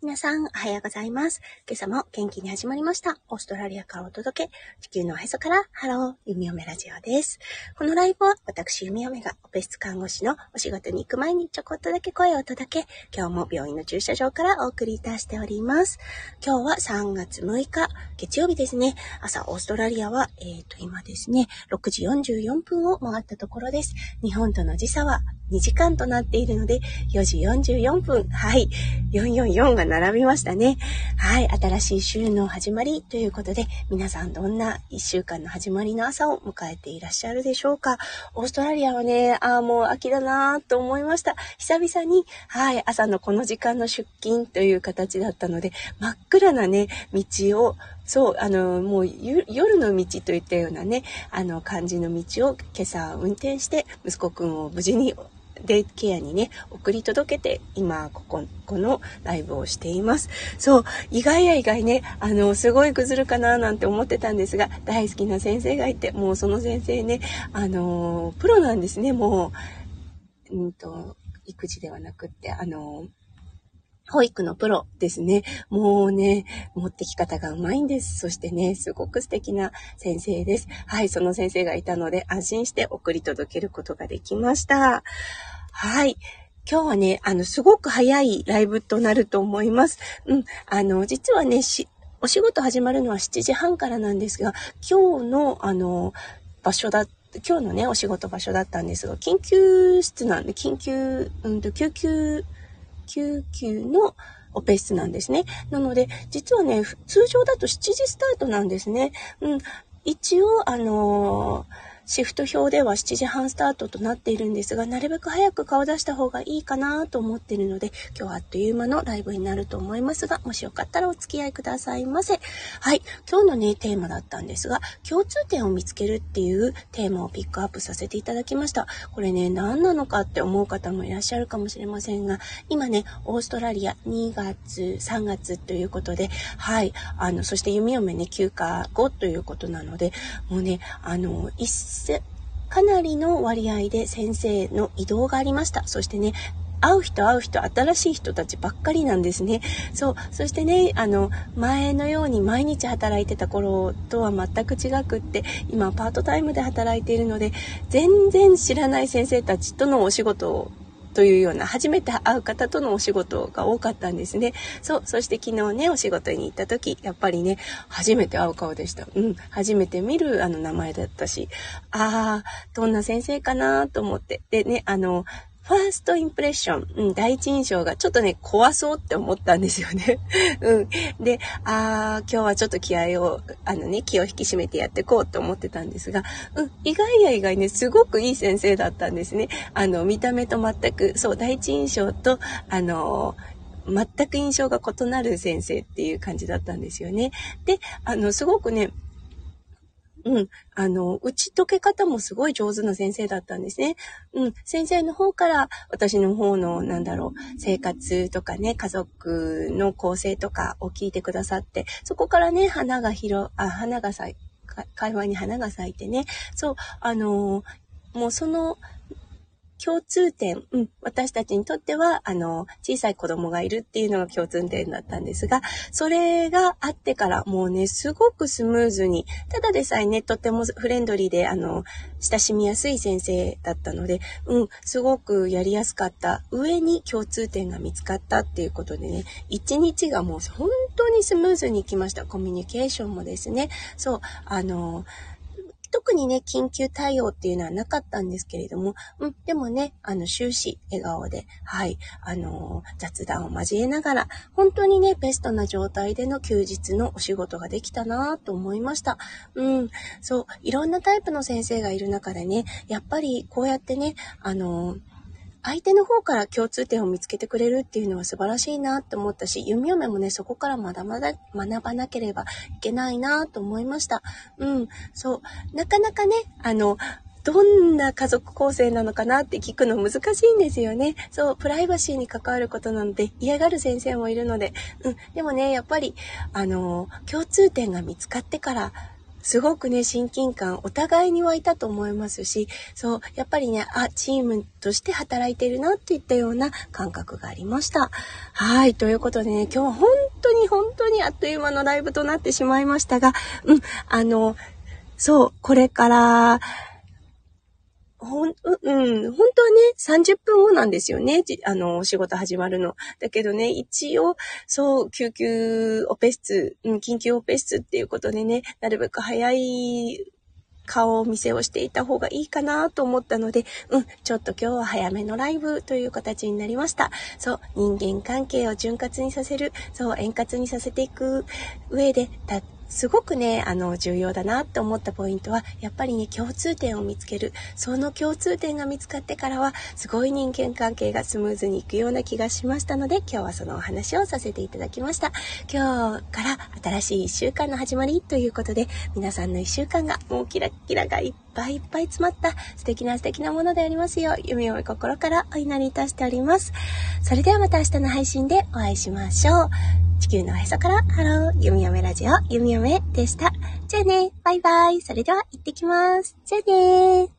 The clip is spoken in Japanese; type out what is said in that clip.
皆さん、おはようございます。今朝も元気に始まりました。オーストラリアからお届け、地球のおへそから、ハロー、ゆみおめラジオです。このライブは、私、ゆみおめが、オペ室看護師のお仕事に行く前にちょこっとだけ声を届け、今日も病院の駐車場からお送りいたしております。今日は3月6日、月曜日ですね。朝、オーストラリアは、えっ、と、今ですね、6時44分を回ったところです。日本との時差は2時間となっているので、4時44分、はい、444が並びましたね。はい、新しい週の始まりということで、皆さんどんな1週間の始まりの朝を迎えていらっしゃるでしょうか。オーストラリアはね、ああ、もう秋だなと思いました。久々に、はい、朝のこの時間の出勤という形だったので、真っ暗なね、道を、そう、あの、もう夜の道といったようなね、あの感じの道を今朝運転して、息子くんを無事にデイケアにね、送り届けて、今、ここ、このライブをしています。そう、意外や意外ね、あの、すごいぐずるかななんて思ってたんですが、大好きな先生がいて、もうその先生ね、あの、プロなんですね、もう、うんと、育児ではなくって、あの、保育のプロですね。もうね、持ってき方がうまいんです。そしてね、すごく素敵な先生です。はい、その先生がいたので安心して送り届けることができました。はい。今日はね、あの、すごく早いライブとなると思います。うん、あの、実はね、し、お仕事始まるのは7時半からなんですが、今日の、あの、場所だ今日のね、お仕事場所だったんですが、緊急室なんで、緊急、うんと、救急、救急のオペ室なんですね。なので、実はね、通常だと7時スタートなんですね。うん。一応、あのーシフト表では7時半スタートとなっているんですが、なるべく早く顔出した方がいいかなと思っているので、今日はあっという間のライブになると思いますが、もしよかったらお付き合いくださいませ。はい。今日のね、テーマだったんですが、共通点を見つけるっていうテーマをピックアップさせていただきました。これね、何なのかって思う方もいらっしゃるかもしれませんが、今ね、オーストラリア2月、3月ということで、はい。あの、そして弓嫁ね、休暇後ということなので、もうね、あの、かなりの割合で先生の移動がありました。そしてね、会う人会う人、新しい人たちばっかりなんですね。そう。そしてね、あの、前のように毎日働いてた頃とは全く違くって、今パートタイムで働いているので、全然知らない先生たちとのお仕事をというような初めて会う方とのお仕事が多かったんですね。そう。そして昨日ね、お仕事に行った時、やっぱりね、初めて会う顔でした。うん。初めて見るあの名前だったし、ああ、どんな先生かなと思って。でね、あの、ファーストインプレッション、うん、第一印象がちょっとね、怖そうって思ったんですよね。うん。で、ああ、今日はちょっと気合を、あのね、気を引き締めてやっていこうと思ってたんですが、うん、意外や意外ね、すごくいい先生だったんですね。あの、見た目と全く、そう、第一印象と、あの、全く印象が異なる先生っていう感じだったんですよね。で、あの、すごくね、うん。あの、打ち解け方もすごい上手な先生だったんですね。うん。先生の方から私の方の、なんだろう、生活とかね、家族の構成とかを聞いてくださって、そこからね、花が広、あ、花が咲い、会話に花が咲いてね、そう、あのもうその、共通点、うん、私たちにとっては、あの、小さい子供がいるっていうのが共通点だったんですが、それがあってからもうね、すごくスムーズに、ただでさえね、とってもフレンドリーで、あの、親しみやすい先生だったので、うん、すごくやりやすかった。上に共通点が見つかったっていうことでね、一日がもう本当にスムーズにいきました。コミュニケーションもですね、そう、あの、特にね、緊急対応っていうのはなかったんですけれども、うん、でもね、あの、終始笑顔で、はい、あのー、雑談を交えながら、本当にね、ベストな状態での休日のお仕事ができたなぁと思いました。うん、そう、いろんなタイプの先生がいる中でね、やっぱりこうやってね、あのー、相手の方から共通点を見つけてくれるっていうのは素晴らしいなって思ったし、弓嫁もね、そこからまだまだ学ばなければいけないなと思いました。うん、そう。なかなかね、あの、どんな家族構成なのかなって聞くの難しいんですよね。そう、プライバシーに関わることなので嫌がる先生もいるので、うん、でもね、やっぱり、あの、共通点が見つかってから、すごくね、親近感、お互いに湧いたと思いますし、そう、やっぱりね、あ、チームとして働いてるなっていったような感覚がありました。はい、ということでね、今日は本当に本当にあっという間のライブとなってしまいましたが、うん、あの、そう、これから、ほん、うん、本当はね、30分後なんですよね。あの、仕事始まるの。だけどね、一応、そう、救急オペ室、うん、緊急オペ室っていうことでね、なるべく早い顔を見せをしていた方がいいかなと思ったので、うん、ちょっと今日は早めのライブという形になりました。そう、人間関係を潤滑にさせる、そう、円滑にさせていく上で、たすごくね、あの、重要だなって思ったポイントは、やっぱりね、共通点を見つける。その共通点が見つかってからは、すごい人間関係がスムーズにいくような気がしましたので、今日はそのお話をさせていただきました。今日から新しい1週間の始まりということで、皆さんの1週間がもうキラキラがいっぱいいっぱい詰まった素敵な素敵なものでありますよう、夢を心からお祈りいたしております。それではまた明日の配信でお会いしましょう。地球のおへそからハロー、ゆみおめラジオ、ゆみおめでした。じゃあね、バイバイ。それでは行ってきます。じゃあね